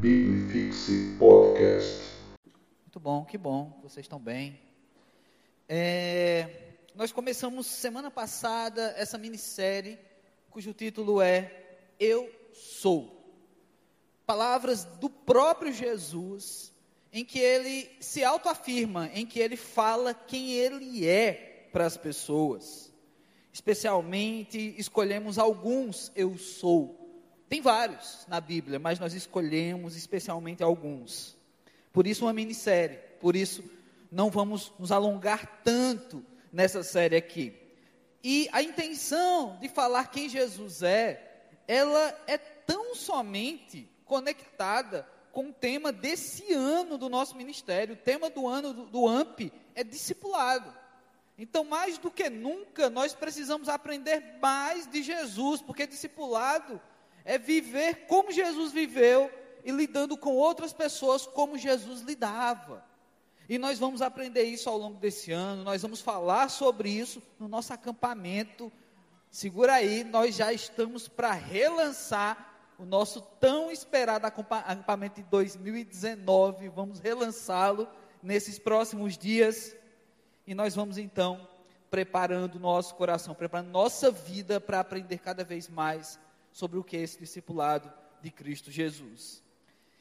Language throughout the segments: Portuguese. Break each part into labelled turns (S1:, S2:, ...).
S1: Biblifixe Podcast.
S2: Muito bom, que bom, vocês estão bem. É, nós começamos semana passada essa minissérie cujo título é Eu Sou. Palavras do próprio Jesus, em que ele se autoafirma, em que ele fala quem ele é para as pessoas. Especialmente escolhemos alguns Eu Sou. Tem vários na Bíblia, mas nós escolhemos especialmente alguns. Por isso, uma minissérie. Por isso, não vamos nos alongar tanto nessa série aqui. E a intenção de falar quem Jesus é, ela é tão somente conectada com o tema desse ano do nosso ministério. O tema do ano do, do AMP é discipulado. Então, mais do que nunca, nós precisamos aprender mais de Jesus, porque discipulado é viver como Jesus viveu e lidando com outras pessoas como Jesus lidava. E nós vamos aprender isso ao longo desse ano, nós vamos falar sobre isso no nosso acampamento. Segura aí, nós já estamos para relançar o nosso tão esperado acampamento de 2019. Vamos relançá-lo nesses próximos dias. E nós vamos então preparando nosso coração, preparando nossa vida para aprender cada vez mais sobre o que é esse discipulado de Cristo Jesus.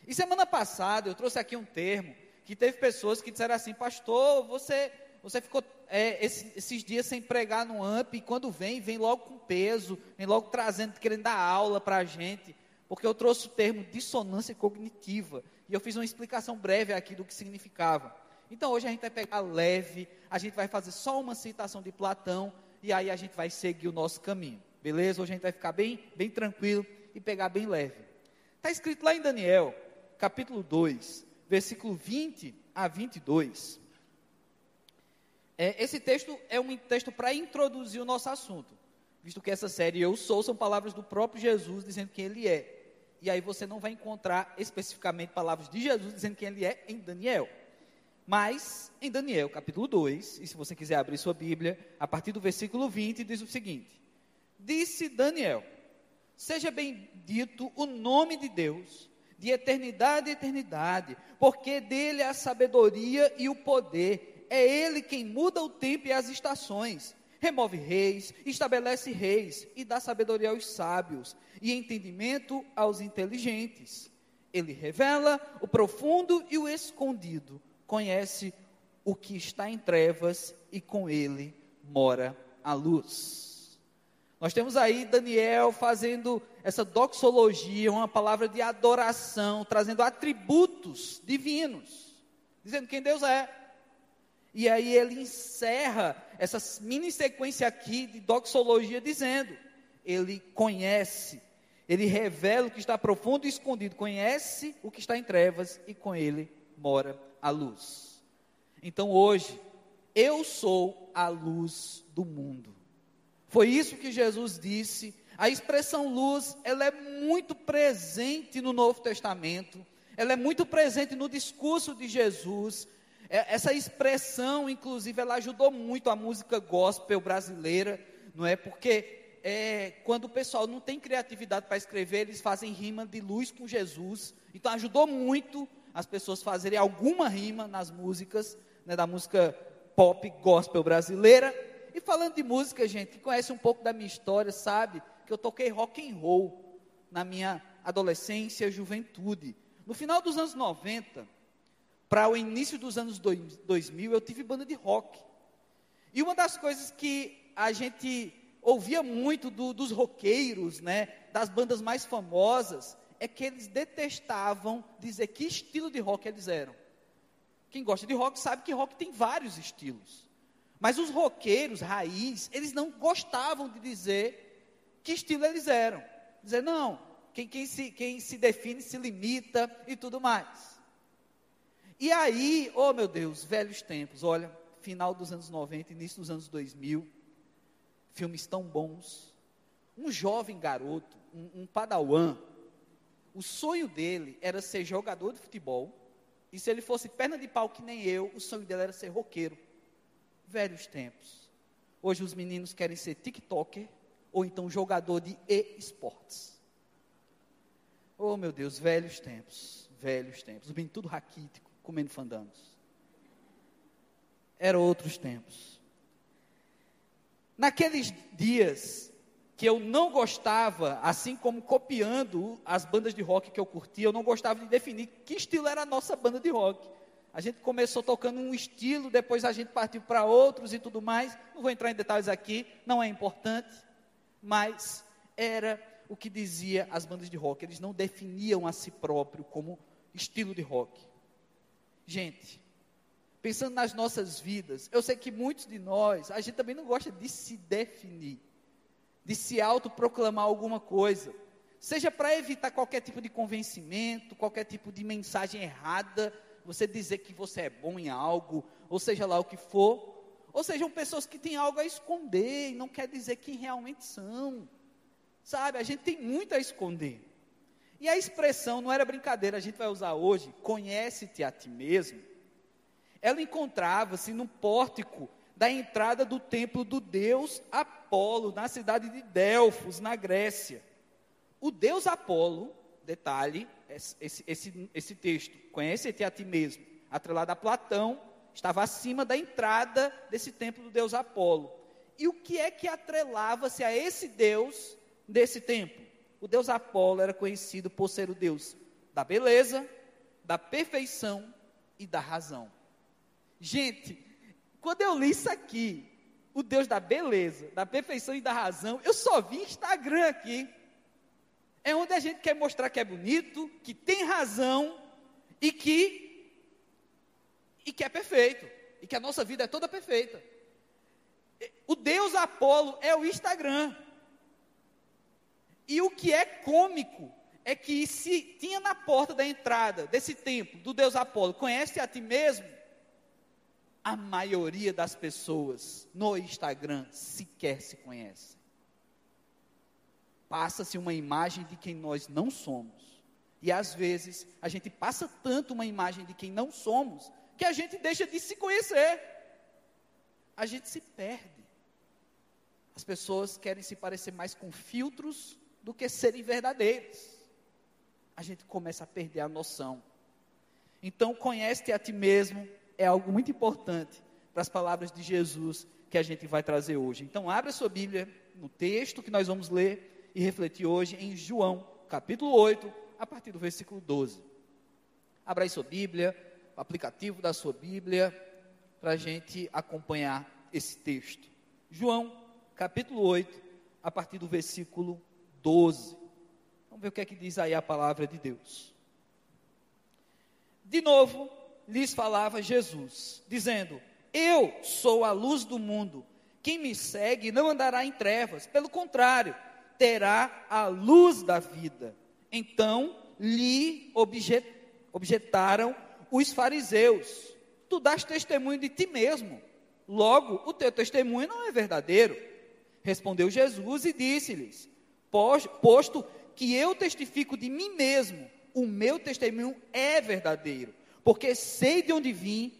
S2: E semana passada eu trouxe aqui um termo que teve pessoas que disseram assim, pastor, você, você ficou é, esses, esses, dias sem pregar no AMP, e quando vem, vem logo com peso, vem logo trazendo, querendo dar aula para a gente, porque eu trouxe o termo dissonância cognitiva, e eu fiz uma explicação breve aqui do que significava. Então hoje a gente vai pegar leve, a gente vai fazer só uma citação de Platão, e aí a gente vai seguir o nosso caminho, beleza? Hoje a gente vai ficar bem, bem tranquilo e pegar bem leve. Está escrito lá em Daniel, capítulo 2, versículo 20 a 22. É, esse texto é um texto para introduzir o nosso assunto, visto que essa série Eu Sou são palavras do próprio Jesus dizendo quem ele é. E aí você não vai encontrar especificamente palavras de Jesus dizendo quem ele é em Daniel. Mas em Daniel, capítulo 2, e se você quiser abrir sua Bíblia, a partir do versículo 20, diz o seguinte: Disse Daniel: Seja bendito o nome de Deus de eternidade a eternidade, porque dele é a sabedoria e o poder. É ele quem muda o tempo e as estações, remove reis, estabelece reis e dá sabedoria aos sábios e entendimento aos inteligentes. Ele revela o profundo e o escondido, conhece o que está em trevas e com ele mora a luz. Nós temos aí Daniel fazendo essa doxologia, uma palavra de adoração, trazendo atributos divinos, dizendo quem Deus é. E aí ele encerra essa mini sequência aqui de doxologia dizendo: ele conhece, ele revela o que está profundo e escondido, conhece o que está em trevas e com ele mora a luz. Então hoje, eu sou a luz do mundo. Foi isso que Jesus disse. A expressão luz, ela é muito presente no Novo Testamento, ela é muito presente no discurso de Jesus. É, essa expressão, inclusive, ela ajudou muito a música gospel brasileira, não é? Porque é, quando o pessoal não tem criatividade para escrever, eles fazem rima de luz com Jesus. Então, ajudou muito as pessoas fazerem alguma rima nas músicas, né, da música pop gospel brasileira. E falando de música, gente, que conhece um pouco da minha história, sabe que eu toquei rock and roll na minha adolescência juventude. No final dos anos 90, para o início dos anos 2000, eu tive banda de rock. E uma das coisas que a gente ouvia muito do, dos roqueiros, né, das bandas mais famosas, é que eles detestavam dizer que estilo de rock eles eram. Quem gosta de rock sabe que rock tem vários estilos. Mas os roqueiros, raiz, eles não gostavam de dizer que estilo eles eram. Dizer, não, quem, quem, se, quem se define se limita e tudo mais. E aí, oh meu Deus, velhos tempos, olha, final dos anos 90, início dos anos 2000, filmes tão bons. Um jovem garoto, um, um padawan, o sonho dele era ser jogador de futebol, e se ele fosse perna de pau que nem eu, o sonho dele era ser roqueiro velhos tempos. Hoje os meninos querem ser TikToker ou então jogador de e-sports. Oh, meu Deus, velhos tempos. velhos tempos. Os meninos tudo raquítico, comendo fandangos. Eram outros tempos. Naqueles dias que eu não gostava, assim como copiando as bandas de rock que eu curtia, eu não gostava de definir que estilo era a nossa banda de rock. A gente começou tocando um estilo, depois a gente partiu para outros e tudo mais. Não vou entrar em detalhes aqui, não é importante, mas era o que dizia as bandas de rock. Eles não definiam a si próprio como estilo de rock. Gente, pensando nas nossas vidas, eu sei que muitos de nós, a gente também não gosta de se definir, de se autoproclamar alguma coisa, seja para evitar qualquer tipo de convencimento, qualquer tipo de mensagem errada, você dizer que você é bom em algo, ou seja lá o que for, ou sejam pessoas que têm algo a esconder e não quer dizer quem realmente são. Sabe, a gente tem muito a esconder. E a expressão, não era brincadeira, a gente vai usar hoje, conhece-te a ti mesmo. Ela encontrava-se no pórtico da entrada do templo do deus Apolo, na cidade de Delfos, na Grécia. O deus Apolo, detalhe, esse, esse, esse texto, conhece-te a ti mesmo, atrelado a Platão, estava acima da entrada desse templo do deus Apolo. E o que é que atrelava-se a esse deus desse tempo. O deus Apolo era conhecido por ser o deus da beleza, da perfeição e da razão. Gente, quando eu li isso aqui, o Deus da beleza, da perfeição e da razão, eu só vi Instagram aqui. É onde a gente quer mostrar que é bonito, que tem razão e que e que é perfeito, e que a nossa vida é toda perfeita. O Deus Apolo é o Instagram. E o que é cômico é que se tinha na porta da entrada desse templo do Deus Apolo, conhece a ti mesmo? A maioria das pessoas no Instagram sequer se conhece. Passa-se uma imagem de quem nós não somos. E às vezes a gente passa tanto uma imagem de quem não somos que a gente deixa de se conhecer. A gente se perde. As pessoas querem se parecer mais com filtros do que serem verdadeiros. A gente começa a perder a noção. Então, conhece-te a ti mesmo é algo muito importante para as palavras de Jesus que a gente vai trazer hoje. Então, abra sua Bíblia no texto que nós vamos ler e refletir hoje em João, capítulo 8, a partir do versículo 12. Abra aí sua Bíblia, o aplicativo da sua Bíblia, para a gente acompanhar esse texto. João, capítulo 8, a partir do versículo 12. Vamos ver o que é que diz aí a palavra de Deus. De novo, lhes falava Jesus, dizendo: Eu sou a luz do mundo. Quem me segue não andará em trevas, pelo contrário, terá a luz da vida. Então lhe objet, objetaram os fariseus: Tu dás testemunho de ti mesmo, logo o teu testemunho não é verdadeiro. Respondeu Jesus e disse-lhes: posto que eu testifico de mim mesmo, o meu testemunho é verdadeiro, porque sei de onde vim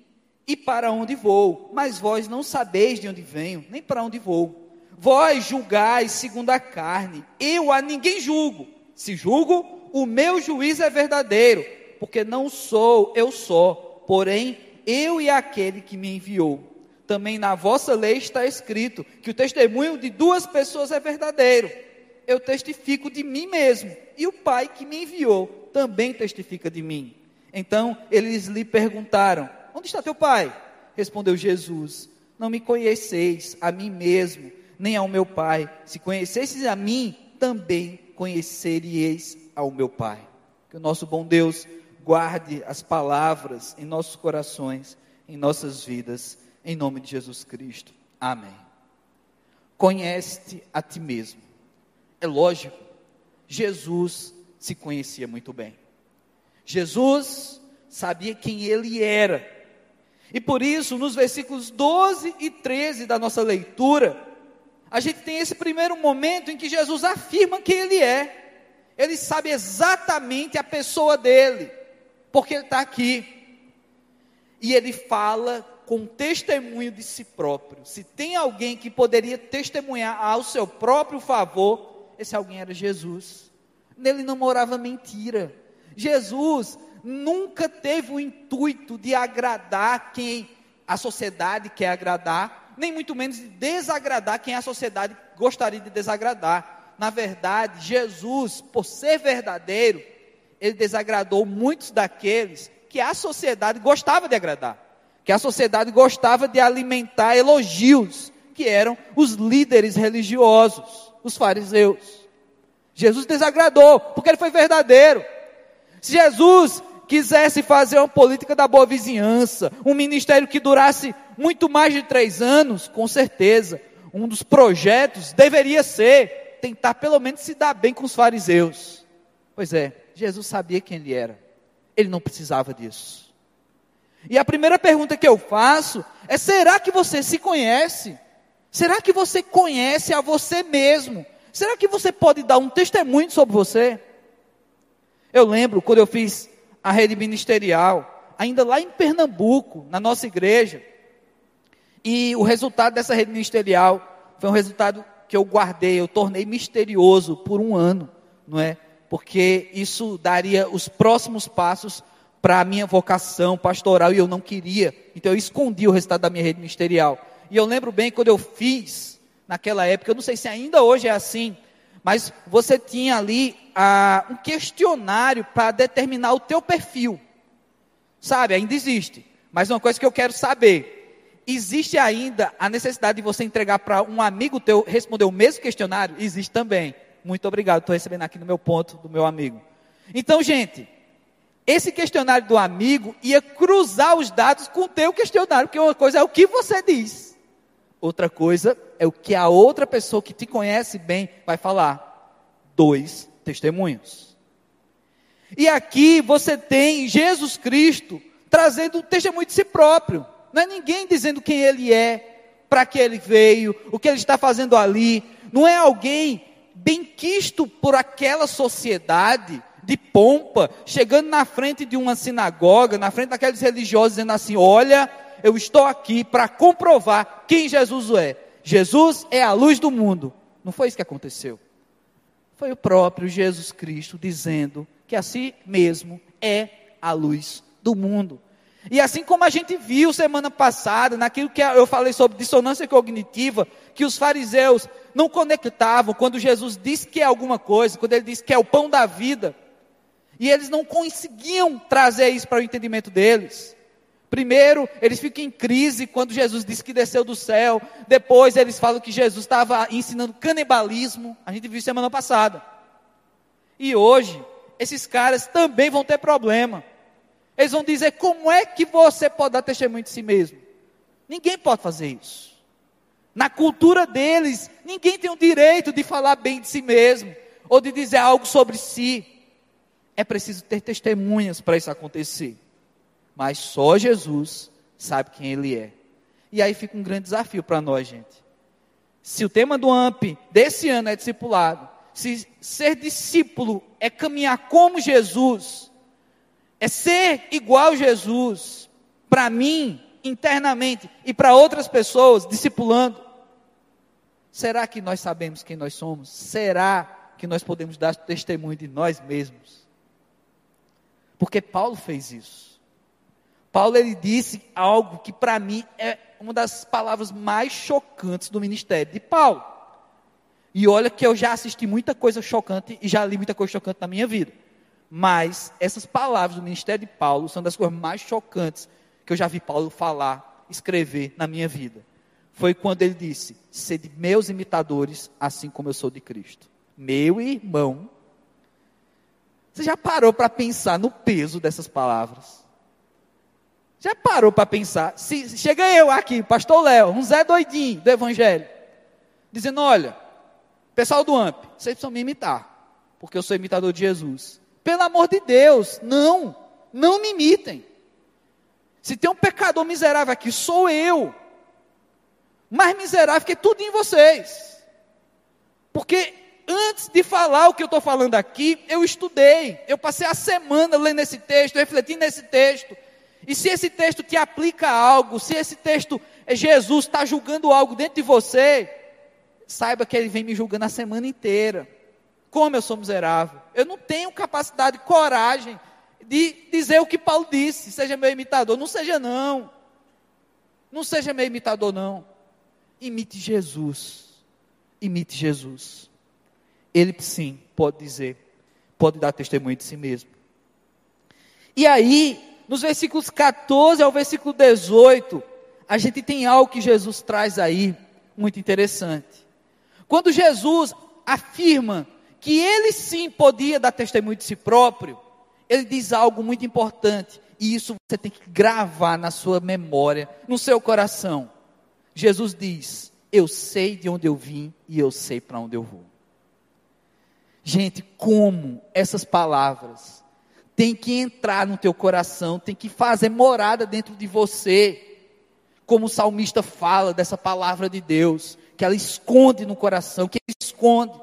S2: e para onde vou, mas vós não sabeis de onde venho, nem para onde vou. Vós julgais segundo a carne, eu a ninguém julgo. Se julgo, o meu juízo é verdadeiro, porque não sou eu só, porém eu e aquele que me enviou. Também na vossa lei está escrito que o testemunho de duas pessoas é verdadeiro eu testifico de mim mesmo, e o Pai que me enviou também testifica de mim. Então eles lhe perguntaram: Onde está teu Pai? Respondeu Jesus: Não me conheceis a mim mesmo, nem ao meu Pai. Se conhecesseis a mim, também conheceríeis ao meu Pai. Que o nosso bom Deus guarde as palavras em nossos corações, em nossas vidas, em nome de Jesus Cristo. Amém. Conhece-te a ti mesmo. É lógico, Jesus se conhecia muito bem. Jesus sabia quem ele era. E por isso, nos versículos 12 e 13 da nossa leitura, a gente tem esse primeiro momento em que Jesus afirma quem ele é. Ele sabe exatamente a pessoa dele, porque ele está aqui. E ele fala com testemunho de si próprio. Se tem alguém que poderia testemunhar ao seu próprio favor, esse alguém era Jesus. Nele não morava mentira. Jesus nunca teve o intuito de agradar quem a sociedade quer agradar, nem muito menos de desagradar quem a sociedade gostaria de desagradar. Na verdade, Jesus, por ser verdadeiro, ele desagradou muitos daqueles que a sociedade gostava de agradar, que a sociedade gostava de alimentar elogios, que eram os líderes religiosos, os fariseus. Jesus desagradou, porque ele foi verdadeiro. Se Jesus quisesse fazer uma política da boa vizinhança, um ministério que durasse muito mais de três anos, com certeza, um dos projetos deveria ser tentar pelo menos se dar bem com os fariseus. Pois é, Jesus sabia quem ele era, ele não precisava disso. E a primeira pergunta que eu faço é: será que você se conhece? Será que você conhece a você mesmo? Será que você pode dar um testemunho sobre você? Eu lembro quando eu fiz a rede ministerial, ainda lá em Pernambuco, na nossa igreja, e o resultado dessa rede ministerial foi um resultado que eu guardei, eu tornei misterioso por um ano, não é? Porque isso daria os próximos passos para a minha vocação pastoral e eu não queria, então eu escondi o resultado da minha rede ministerial. E eu lembro bem quando eu fiz naquela época, eu não sei se ainda hoje é assim, mas você tinha ali ah, um questionário para determinar o teu perfil. Sabe, ainda existe. Mas uma coisa que eu quero saber, existe ainda a necessidade de você entregar para um amigo teu responder o mesmo questionário? Existe também. Muito obrigado, estou recebendo aqui no meu ponto do meu amigo. Então, gente, esse questionário do amigo ia cruzar os dados com o teu questionário, porque uma coisa é o que você diz. Outra coisa é o que a outra pessoa que te conhece bem vai falar. Dois testemunhos. E aqui você tem Jesus Cristo trazendo um testemunho de si próprio. Não é ninguém dizendo quem ele é, para que ele veio, o que ele está fazendo ali. Não é alguém bem quisto por aquela sociedade de pompa, chegando na frente de uma sinagoga, na frente daqueles religiosos, dizendo assim: Olha, eu estou aqui para comprovar quem Jesus é. Jesus é a luz do mundo. Não foi isso que aconteceu. Foi o próprio Jesus Cristo dizendo que a si mesmo é a luz do mundo. E assim como a gente viu semana passada, naquilo que eu falei sobre dissonância cognitiva, que os fariseus não conectavam quando Jesus disse que é alguma coisa, quando ele disse que é o pão da vida, e eles não conseguiam trazer isso para o entendimento deles. Primeiro, eles ficam em crise quando Jesus disse que desceu do céu. Depois, eles falam que Jesus estava ensinando canibalismo. A gente viu semana passada. E hoje, esses caras também vão ter problema. Eles vão dizer: como é que você pode dar testemunho de si mesmo? Ninguém pode fazer isso. Na cultura deles, ninguém tem o direito de falar bem de si mesmo ou de dizer algo sobre si. É preciso ter testemunhas para isso acontecer mas só Jesus sabe quem ele é. E aí fica um grande desafio para nós, gente. Se o tema do AMP desse ano é discipulado, se ser discípulo é caminhar como Jesus, é ser igual a Jesus, para mim, internamente, e para outras pessoas, discipulando, será que nós sabemos quem nós somos? Será que nós podemos dar testemunho de nós mesmos? Porque Paulo fez isso. Paulo ele disse algo que para mim é uma das palavras mais chocantes do ministério de Paulo. E olha que eu já assisti muita coisa chocante e já li muita coisa chocante na minha vida. Mas essas palavras do ministério de Paulo são das coisas mais chocantes que eu já vi Paulo falar, escrever na minha vida. Foi quando ele disse: Sede meus imitadores, assim como eu sou de Cristo. Meu irmão. Você já parou para pensar no peso dessas palavras? Já parou para pensar? Se chega eu aqui, pastor Léo, um Zé doidinho do evangelho, dizendo: olha, pessoal do AMP, vocês precisam me imitar, porque eu sou imitador de Jesus. Pelo amor de Deus, não, não me imitem. Se tem um pecador miserável aqui, sou eu. Mais miserável que tudo em vocês. Porque antes de falar o que eu estou falando aqui, eu estudei. Eu passei a semana lendo esse texto, refletindo nesse texto. E se esse texto te aplica a algo, se esse texto é Jesus está julgando algo dentro de você, saiba que ele vem me julgando a semana inteira. Como eu sou miserável. Eu não tenho capacidade, coragem de dizer o que Paulo disse: seja meu imitador. Não seja, não. Não seja meu imitador, não. Imite Jesus. Imite Jesus. Ele sim pode dizer, pode dar testemunho de si mesmo. E aí, nos versículos 14 ao versículo 18, a gente tem algo que Jesus traz aí, muito interessante. Quando Jesus afirma que ele sim podia dar testemunho de si próprio, ele diz algo muito importante, e isso você tem que gravar na sua memória, no seu coração. Jesus diz: Eu sei de onde eu vim e eu sei para onde eu vou. Gente, como essas palavras têm que entrar no teu coração, tem que fazer morada dentro de você. Como o salmista fala dessa palavra de Deus, que ela esconde no coração, que esconde.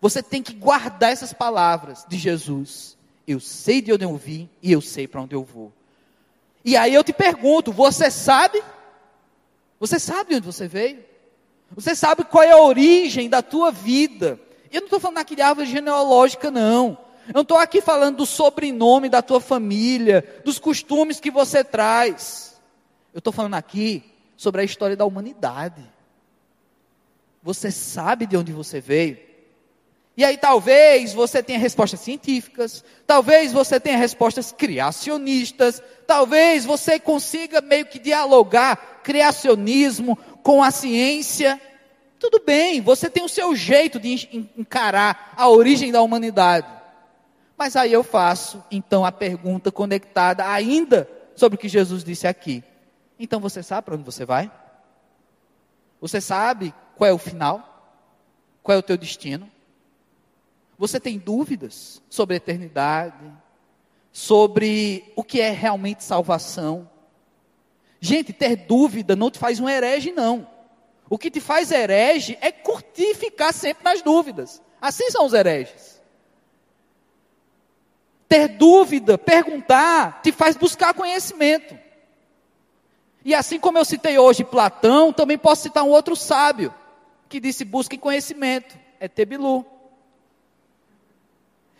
S2: Você tem que guardar essas palavras de Jesus. Eu sei de onde eu vim e eu sei para onde eu vou. E aí eu te pergunto: você sabe? Você sabe de onde você veio? Você sabe qual é a origem da tua vida? Eu não estou falando aqui de árvore genealógica, não. Eu não estou aqui falando do sobrenome da tua família, dos costumes que você traz. Eu estou falando aqui sobre a história da humanidade. Você sabe de onde você veio? E aí talvez você tenha respostas científicas, talvez você tenha respostas criacionistas, talvez você consiga meio que dialogar criacionismo com a ciência. Tudo bem, você tem o seu jeito de encarar a origem da humanidade. Mas aí eu faço então a pergunta conectada ainda sobre o que Jesus disse aqui. Então você sabe para onde você vai? Você sabe qual é o final? Qual é o teu destino? Você tem dúvidas sobre a eternidade, sobre o que é realmente salvação? Gente, ter dúvida não te faz um herege, não. O que te faz herege é curtir e ficar sempre nas dúvidas. Assim são os hereges. Ter dúvida, perguntar, te faz buscar conhecimento. E assim como eu citei hoje Platão, também posso citar um outro sábio, que disse: busque conhecimento. É Tebilu.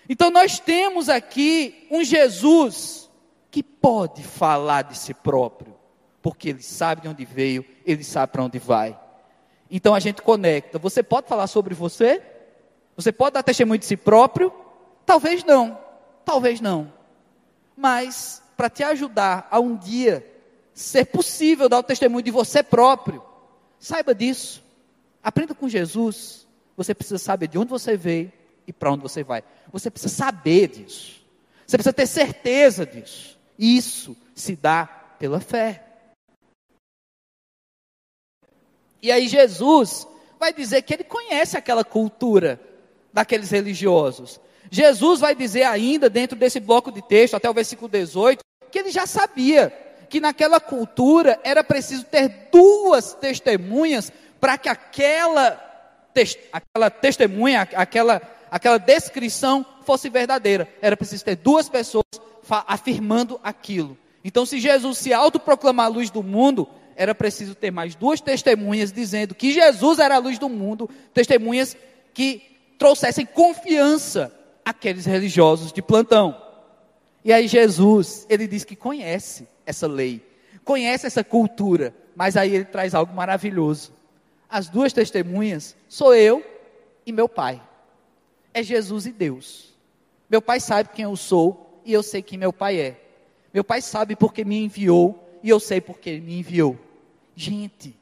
S2: Então nós temos aqui um Jesus que pode falar de si próprio, porque ele sabe de onde veio, ele sabe para onde vai. Então a gente conecta. Você pode falar sobre você? Você pode dar testemunho de si próprio? Talvez não, talvez não. Mas para te ajudar a um dia ser possível dar o testemunho de você próprio, saiba disso. Aprenda com Jesus. Você precisa saber de onde você veio, e para onde você vai. Você precisa saber disso. Você precisa ter certeza disso. Isso se dá pela fé. E aí Jesus vai dizer que ele conhece aquela cultura daqueles religiosos. Jesus vai dizer ainda, dentro desse bloco de texto, até o versículo 18, que ele já sabia que naquela cultura era preciso ter duas testemunhas para que aquela, aquela testemunha, aquela aquela descrição fosse verdadeira. Era preciso ter duas pessoas afirmando aquilo. Então, se Jesus se autoproclamar a luz do mundo, era preciso ter mais duas testemunhas dizendo que Jesus era a luz do mundo, testemunhas que trouxessem confiança àqueles religiosos de plantão. E aí Jesus, ele diz que conhece essa lei, conhece essa cultura, mas aí ele traz algo maravilhoso. As duas testemunhas sou eu e meu pai é Jesus e Deus. Meu pai sabe quem eu sou e eu sei quem meu pai é. Meu pai sabe porque me enviou e eu sei porque ele me enviou. Gente,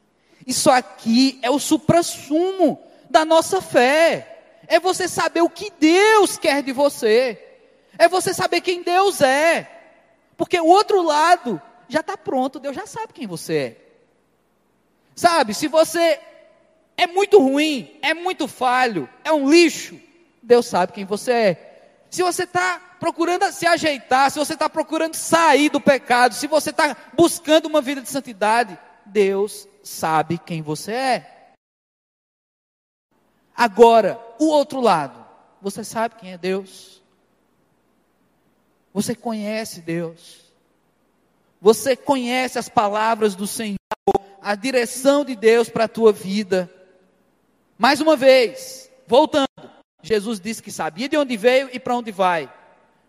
S2: isso aqui é o suprassumo da nossa fé. É você saber o que Deus quer de você. É você saber quem Deus é. Porque o outro lado já está pronto, Deus já sabe quem você é. Sabe, se você é muito ruim, é muito falho, é um lixo, Deus sabe quem você é. Se você está procurando se ajeitar, se você está procurando sair do pecado, se você está buscando uma vida de santidade, Deus sabe quem você é. Agora, o outro lado, você sabe quem é Deus? Você conhece Deus? Você conhece as palavras do Senhor, a direção de Deus para a tua vida? Mais uma vez, voltando. Jesus disse que sabia de onde veio e para onde vai.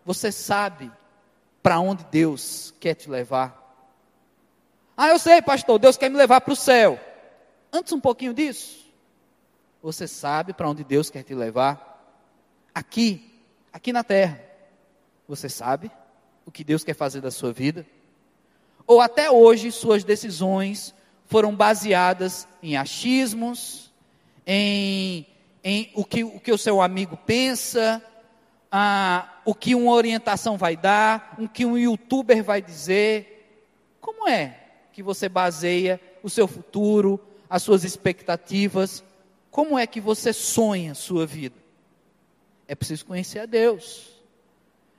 S2: Você sabe para onde Deus quer te levar? Ah, eu sei, pastor, Deus quer me levar para o céu. Antes um pouquinho disso. Você sabe para onde Deus quer te levar? Aqui, aqui na terra. Você sabe o que Deus quer fazer da sua vida? Ou até hoje suas decisões foram baseadas em achismos, em, em o, que, o que o seu amigo pensa, ah, o que uma orientação vai dar, o que um youtuber vai dizer. Como é que você baseia o seu futuro, as suas expectativas? Como é que você sonha a sua vida? É preciso conhecer a Deus.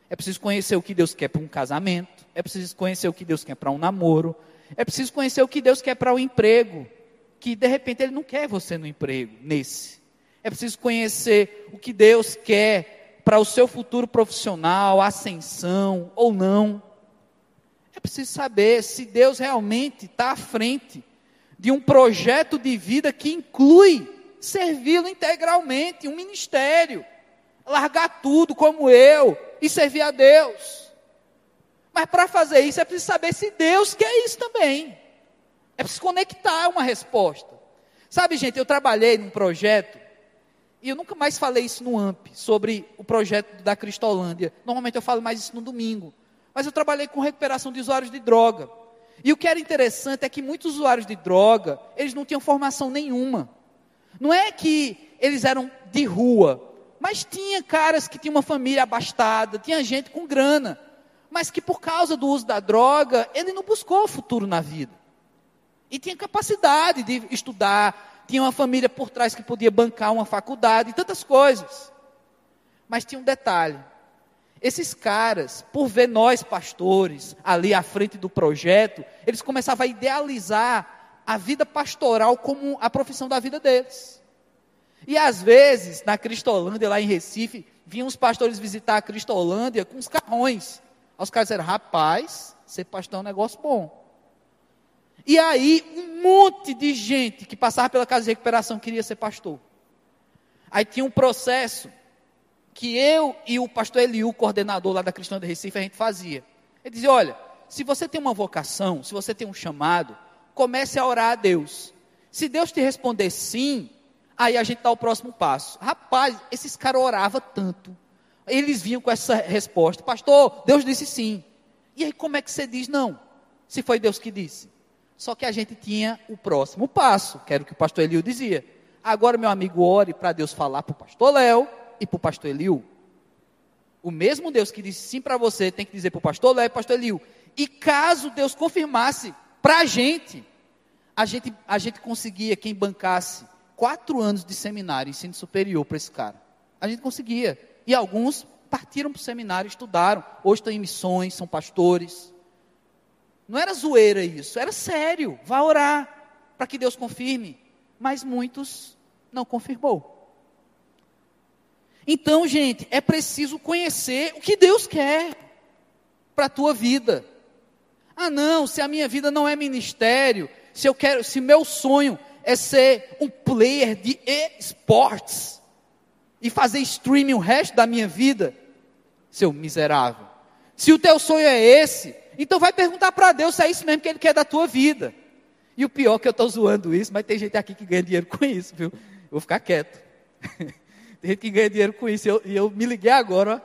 S2: É preciso conhecer o que Deus quer para um casamento. É preciso conhecer o que Deus quer para um namoro. É preciso conhecer o que Deus quer para o emprego, que de repente Ele não quer você no emprego, nesse. É preciso conhecer o que Deus quer para o seu futuro profissional, ascensão ou não. É preciso saber se Deus realmente está à frente de um projeto de vida que inclui servi-lo integralmente, um ministério, largar tudo como eu e servir a Deus. Mas para fazer isso é preciso saber se Deus quer isso também. É preciso conectar uma resposta. Sabe, gente, eu trabalhei num projeto, e eu nunca mais falei isso no AMP, sobre o projeto da Cristolândia. Normalmente eu falo mais isso no domingo. Mas eu trabalhei com recuperação de usuários de droga. E o que era interessante é que muitos usuários de droga, eles não tinham formação nenhuma. Não é que eles eram de rua, mas tinha caras que tinham uma família abastada, tinha gente com grana mas que por causa do uso da droga, ele não buscou futuro na vida. E tinha capacidade de estudar, tinha uma família por trás que podia bancar uma faculdade e tantas coisas. Mas tinha um detalhe: esses caras, por ver nós pastores ali à frente do projeto, eles começavam a idealizar a vida pastoral como a profissão da vida deles. E às vezes, na Cristolândia, lá em Recife, vinham os pastores visitar a Cristolândia com os carrões. Aí os caras disseram, rapaz, ser pastor é um negócio bom. E aí, um monte de gente que passava pela casa de recuperação queria ser pastor. Aí tinha um processo que eu e o pastor Eliu, coordenador lá da Cristã de Recife, a gente fazia. Ele dizia: olha, se você tem uma vocação, se você tem um chamado, comece a orar a Deus. Se Deus te responder sim, aí a gente dá o próximo passo. Rapaz, esses caras oravam tanto eles vinham com essa resposta: Pastor, Deus disse sim. E aí, como é que você diz não? Se foi Deus que disse. Só que a gente tinha o próximo passo, que era o que o pastor Eliu dizia. Agora, meu amigo, ore para Deus falar para o pastor Léo e para o pastor Eliu. O mesmo Deus que disse sim para você tem que dizer para o pastor Léo e pastor Eliu. E caso Deus confirmasse para a gente, a gente, a gente conseguia quem bancasse quatro anos de seminário, ensino superior para esse cara. A gente conseguia. E alguns partiram para o seminário, estudaram. Hoje estão em missões, são pastores. Não era zoeira isso, era sério. Vá orar para que Deus confirme. Mas muitos não confirmou. Então, gente, é preciso conhecer o que Deus quer para a tua vida. Ah, não, se a minha vida não é ministério, se eu quero, se meu sonho é ser um player de esportes, e fazer streaming o resto da minha vida, seu miserável. Se o teu sonho é esse, então vai perguntar para Deus se é isso mesmo que Ele quer da tua vida. E o pior é que eu estou zoando isso, mas tem gente aqui que ganha dinheiro com isso, viu? Eu vou ficar quieto. tem gente que ganha dinheiro com isso, e eu, eu me liguei agora.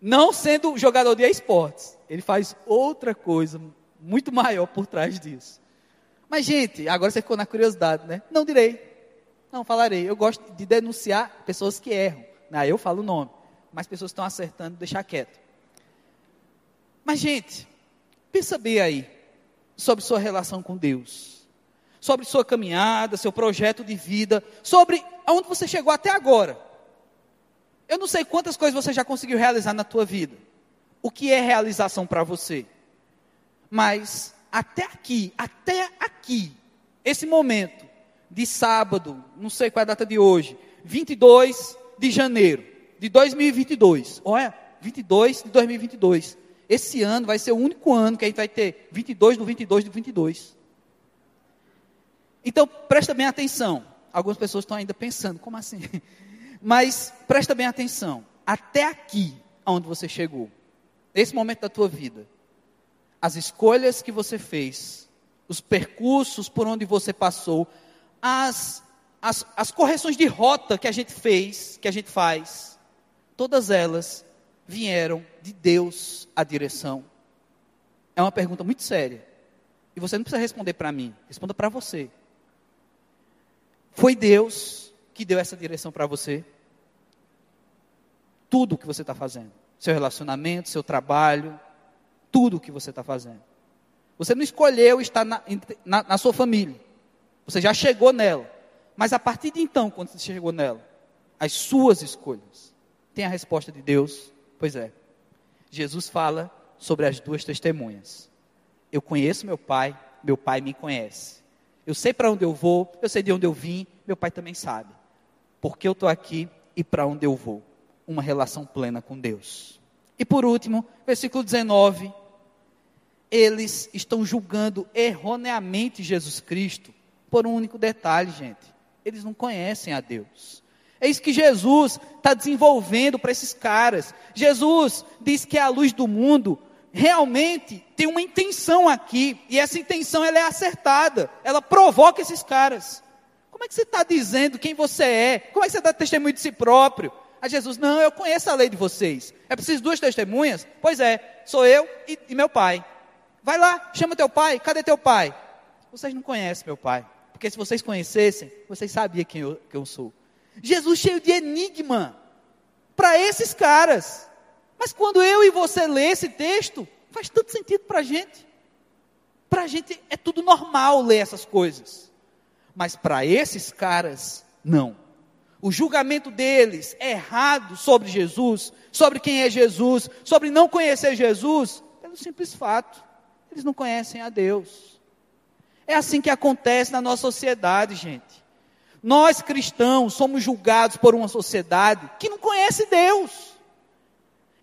S2: Não sendo jogador de esportes, ele faz outra coisa muito maior por trás disso. Mas, gente, agora você ficou na curiosidade, né? Não direi. Não, falarei. Eu gosto de denunciar pessoas que erram. Aí eu falo o nome. Mas pessoas estão acertando, deixar quieto. Mas, gente, pensa bem aí sobre sua relação com Deus. Sobre sua caminhada, seu projeto de vida. Sobre aonde você chegou até agora. Eu não sei quantas coisas você já conseguiu realizar na tua vida. O que é realização para você? Mas até aqui, até aqui, esse momento, de sábado, não sei qual é a data de hoje, 22 de janeiro de 2022. Olha, 22 de 2022. Esse ano vai ser o único ano que a gente vai ter 22 do 22 de 22. Então, presta bem atenção. Algumas pessoas estão ainda pensando, como assim? Mas presta bem atenção. Até aqui, aonde você chegou. Nesse momento da tua vida, as escolhas que você fez, os percursos por onde você passou, as, as, as correções de rota que a gente fez, que a gente faz, todas elas vieram de Deus a direção. É uma pergunta muito séria. E você não precisa responder para mim, responda para você. Foi Deus que deu essa direção para você? Tudo o que você está fazendo, seu relacionamento, seu trabalho, tudo o que você está fazendo. Você não escolheu estar na, na, na, sua família, você já chegou nela. Mas a partir de então, quando você chegou nela, as suas escolhas, tem a resposta de Deus? Pois é. Jesus fala sobre as duas testemunhas. Eu conheço meu pai, meu pai me conhece. Eu sei para onde eu vou, eu sei de onde eu vim, meu pai também sabe. Porque eu estou aqui e para onde eu vou. Uma relação plena com Deus. E por último, versículo 19. Eles estão julgando erroneamente Jesus Cristo por um único detalhe, gente. Eles não conhecem a Deus. É isso que Jesus está desenvolvendo para esses caras. Jesus diz que é a luz do mundo, realmente tem uma intenção aqui, e essa intenção ela é acertada, ela provoca esses caras. Como é que você está dizendo quem você é? Como é que você dá testemunho de si próprio? A Jesus, não, eu conheço a lei de vocês. É preciso duas testemunhas? Pois é, sou eu e, e meu pai. Vai lá, chama teu pai, cadê teu pai? Vocês não conhecem meu pai, porque se vocês conhecessem, vocês sabiam quem eu, quem eu sou. Jesus cheio de enigma para esses caras. Mas quando eu e você lê esse texto, faz tanto sentido para a gente. Para a gente é tudo normal ler essas coisas. Mas para esses caras, não. O julgamento deles é errado sobre Jesus, sobre quem é Jesus, sobre não conhecer Jesus, pelo simples fato, eles não conhecem a Deus. É assim que acontece na nossa sociedade, gente. Nós cristãos somos julgados por uma sociedade que não conhece Deus.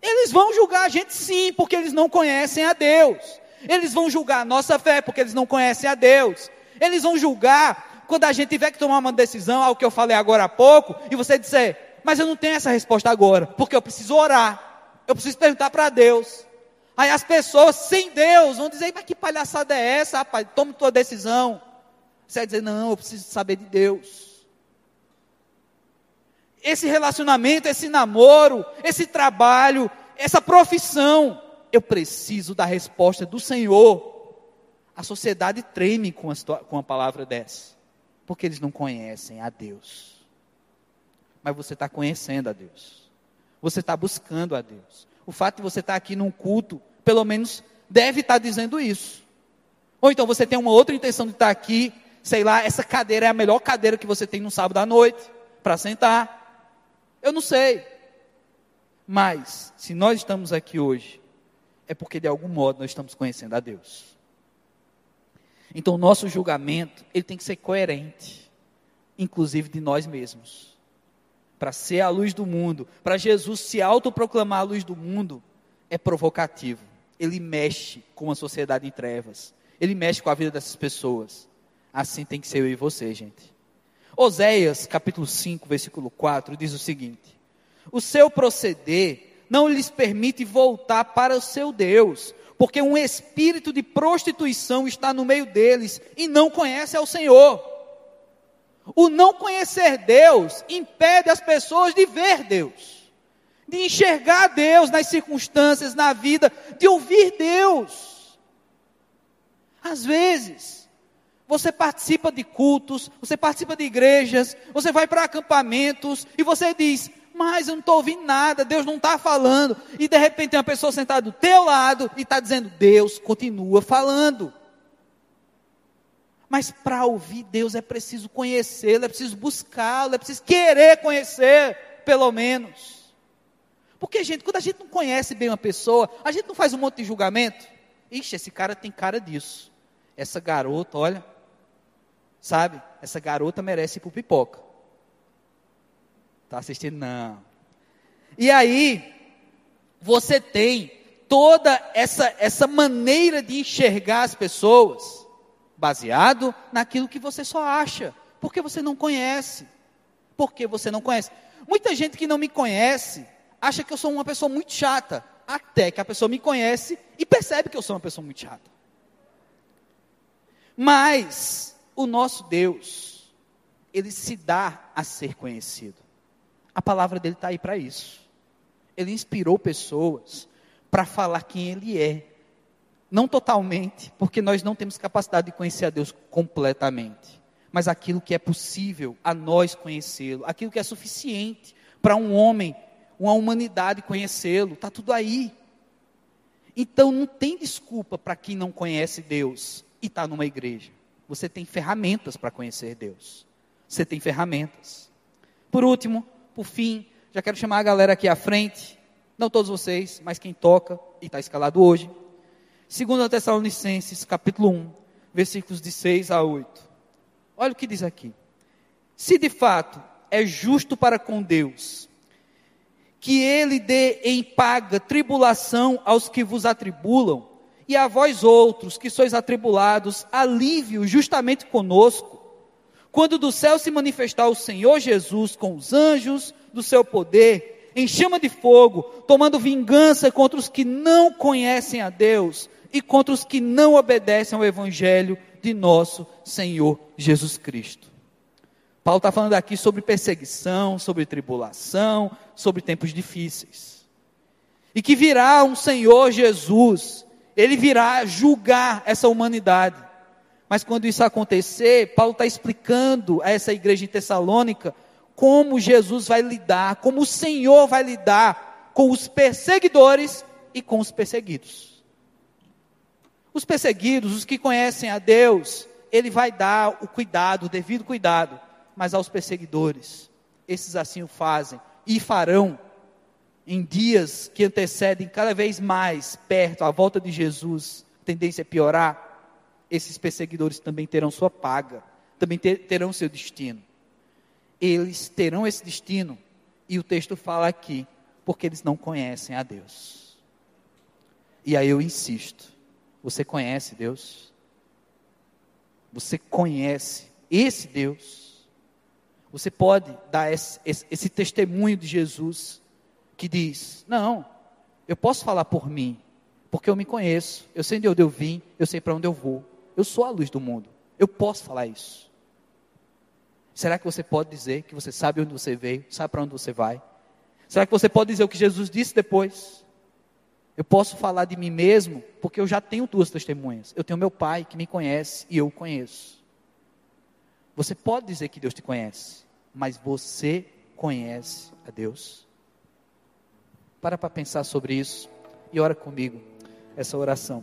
S2: Eles vão julgar a gente sim, porque eles não conhecem a Deus. Eles vão julgar a nossa fé, porque eles não conhecem a Deus. Eles vão julgar quando a gente tiver que tomar uma decisão, algo que eu falei agora há pouco, e você disser, mas eu não tenho essa resposta agora, porque eu preciso orar, eu preciso perguntar para Deus. Aí as pessoas sem Deus vão dizer, mas que palhaçada é essa, rapaz? Tome tua decisão. Você vai dizer, não, eu preciso saber de Deus esse relacionamento, esse namoro, esse trabalho, essa profissão. Eu preciso da resposta do Senhor. A sociedade treme com a, com a palavra dessa, porque eles não conhecem a Deus. Mas você está conhecendo a Deus. Você está buscando a Deus. O fato de você estar tá aqui num culto, pelo menos, deve estar tá dizendo isso. Ou então você tem uma outra intenção de estar tá aqui, sei lá, essa cadeira é a melhor cadeira que você tem no sábado à noite, para sentar. Eu não sei. Mas, se nós estamos aqui hoje, é porque de algum modo nós estamos conhecendo a Deus. Então, o nosso julgamento, ele tem que ser coerente, inclusive de nós mesmos. Para ser a luz do mundo, para Jesus se autoproclamar a luz do mundo, é provocativo. Ele mexe com a sociedade em trevas. Ele mexe com a vida dessas pessoas. Assim tem que ser eu e você, gente. Oséias, capítulo 5, versículo 4, diz o seguinte: O seu proceder não lhes permite voltar para o seu Deus, porque um espírito de prostituição está no meio deles e não conhece ao Senhor. O não conhecer Deus impede as pessoas de ver Deus, de enxergar Deus nas circunstâncias, na vida, de ouvir Deus. Às vezes, você participa de cultos, você participa de igrejas, você vai para acampamentos e você diz: Mas eu não estou ouvindo nada, Deus não está falando. E de repente tem uma pessoa sentada do teu lado e está dizendo: Deus continua falando. Mas para ouvir Deus é preciso conhecê-lo, é preciso buscá-lo, é preciso querer conhecer, pelo menos. Porque, gente, quando a gente não conhece bem uma pessoa, a gente não faz um monte de julgamento. Ixi, esse cara tem cara disso. Essa garota, olha, Sabe? Essa garota merece ir pro pipoca. Tá assistindo? Não. E aí, você tem toda essa, essa maneira de enxergar as pessoas, baseado naquilo que você só acha, porque você não conhece. Porque você não conhece. Muita gente que não me conhece acha que eu sou uma pessoa muito chata, até que a pessoa me conhece e percebe que eu sou uma pessoa muito chata. Mas o nosso Deus, ele se dá a ser conhecido. A palavra dele está aí para isso. Ele inspirou pessoas para falar quem ele é. Não totalmente, porque nós não temos capacidade de conhecer a Deus completamente, mas aquilo que é possível a nós conhecê-lo, aquilo que é suficiente para um homem, uma humanidade conhecê-lo, está tudo aí. Então não tem desculpa para quem não conhece Deus e está numa igreja. Você tem ferramentas para conhecer Deus. Você tem ferramentas. Por último, por fim, já quero chamar a galera aqui à frente. Não todos vocês, mas quem toca e está escalado hoje. Segundo Tessalonicenses, capítulo 1, versículos de 6 a 8. Olha o que diz aqui. Se de fato é justo para com Deus que ele dê em paga tribulação aos que vos atribulam, e a vós outros que sois atribulados, alívio justamente conosco, quando do céu se manifestar o Senhor Jesus com os anjos do seu poder, em chama de fogo, tomando vingança contra os que não conhecem a Deus e contra os que não obedecem ao Evangelho de nosso Senhor Jesus Cristo. Paulo está falando aqui sobre perseguição, sobre tribulação, sobre tempos difíceis. E que virá um Senhor Jesus, ele virá julgar essa humanidade. Mas quando isso acontecer, Paulo está explicando a essa igreja em Tessalônica como Jesus vai lidar, como o Senhor vai lidar com os perseguidores e com os perseguidos. Os perseguidos, os que conhecem a Deus, ele vai dar o cuidado, o devido cuidado mas aos perseguidores. Esses assim o fazem e farão em dias que antecedem cada vez mais perto a volta de Jesus, tendência a piorar. Esses perseguidores também terão sua paga, também ter, terão seu destino. Eles terão esse destino, e o texto fala aqui, porque eles não conhecem a Deus. E aí eu insisto: você conhece Deus? Você conhece esse Deus? Você pode dar esse, esse, esse, testemunho de Jesus que diz: Não, eu posso falar por mim, porque eu me conheço, eu sei de onde eu vim, eu sei para onde eu vou, eu sou a luz do mundo, eu posso falar isso. Será que você pode dizer que você sabe onde você veio, sabe para onde você vai? Será que você pode dizer o que Jesus disse depois? Eu posso falar de mim mesmo, porque eu já tenho duas testemunhas. Eu tenho meu pai que me conhece e eu o conheço. Você pode dizer que Deus te conhece, mas você conhece a Deus? Para para pensar sobre isso e ora comigo essa oração.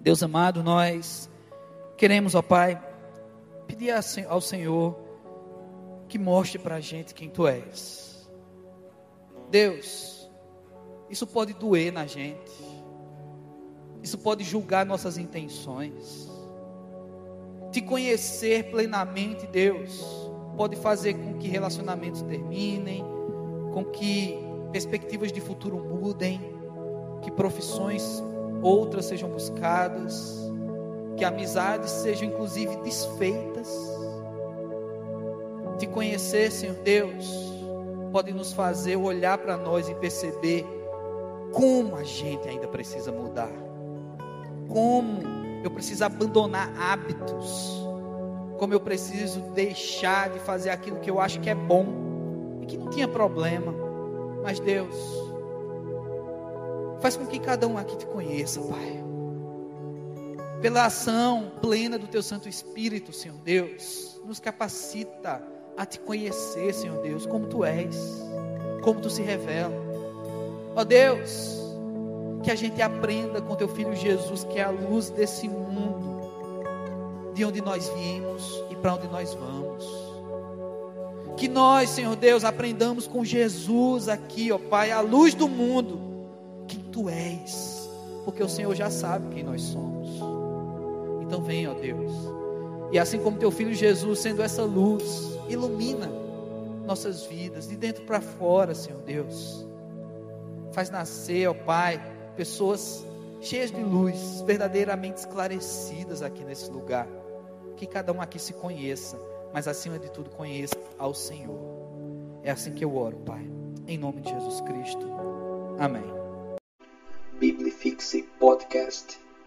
S2: Deus amado, nós queremos, ó Pai, pedir ao Senhor que mostre para a gente quem Tu és. Deus, isso pode doer na gente, isso pode julgar nossas intenções te conhecer plenamente, Deus, pode fazer com que relacionamentos terminem, com que perspectivas de futuro mudem, que profissões outras sejam buscadas, que amizades sejam inclusive desfeitas. Te conhecer, Senhor Deus, pode nos fazer olhar para nós e perceber como a gente ainda precisa mudar. Como eu preciso abandonar hábitos, como eu preciso deixar de fazer aquilo que eu acho que é bom e que não tinha problema. Mas Deus, faz com que cada um aqui te conheça, Pai. Pela ação plena do Teu Santo Espírito, Senhor Deus, nos capacita a te conhecer, Senhor Deus, como Tu és, como Tu se revela. Ó Deus, que a gente aprenda com teu filho Jesus, que é a luz desse mundo, de onde nós viemos e para onde nós vamos. Que nós, Senhor Deus, aprendamos com Jesus aqui, ó Pai, a luz do mundo, quem tu és, porque o Senhor já sabe quem nós somos. Então vem, ó Deus, e assim como teu filho Jesus, sendo essa luz, ilumina nossas vidas, de dentro para fora, Senhor Deus. Faz nascer, ó Pai, pessoas cheias de luz, verdadeiramente esclarecidas aqui nesse lugar. Que cada um aqui se conheça, mas acima de tudo conheça ao Senhor. É assim que eu oro, Pai. Em nome de Jesus Cristo. Amém.
S1: Biblifixe Podcast.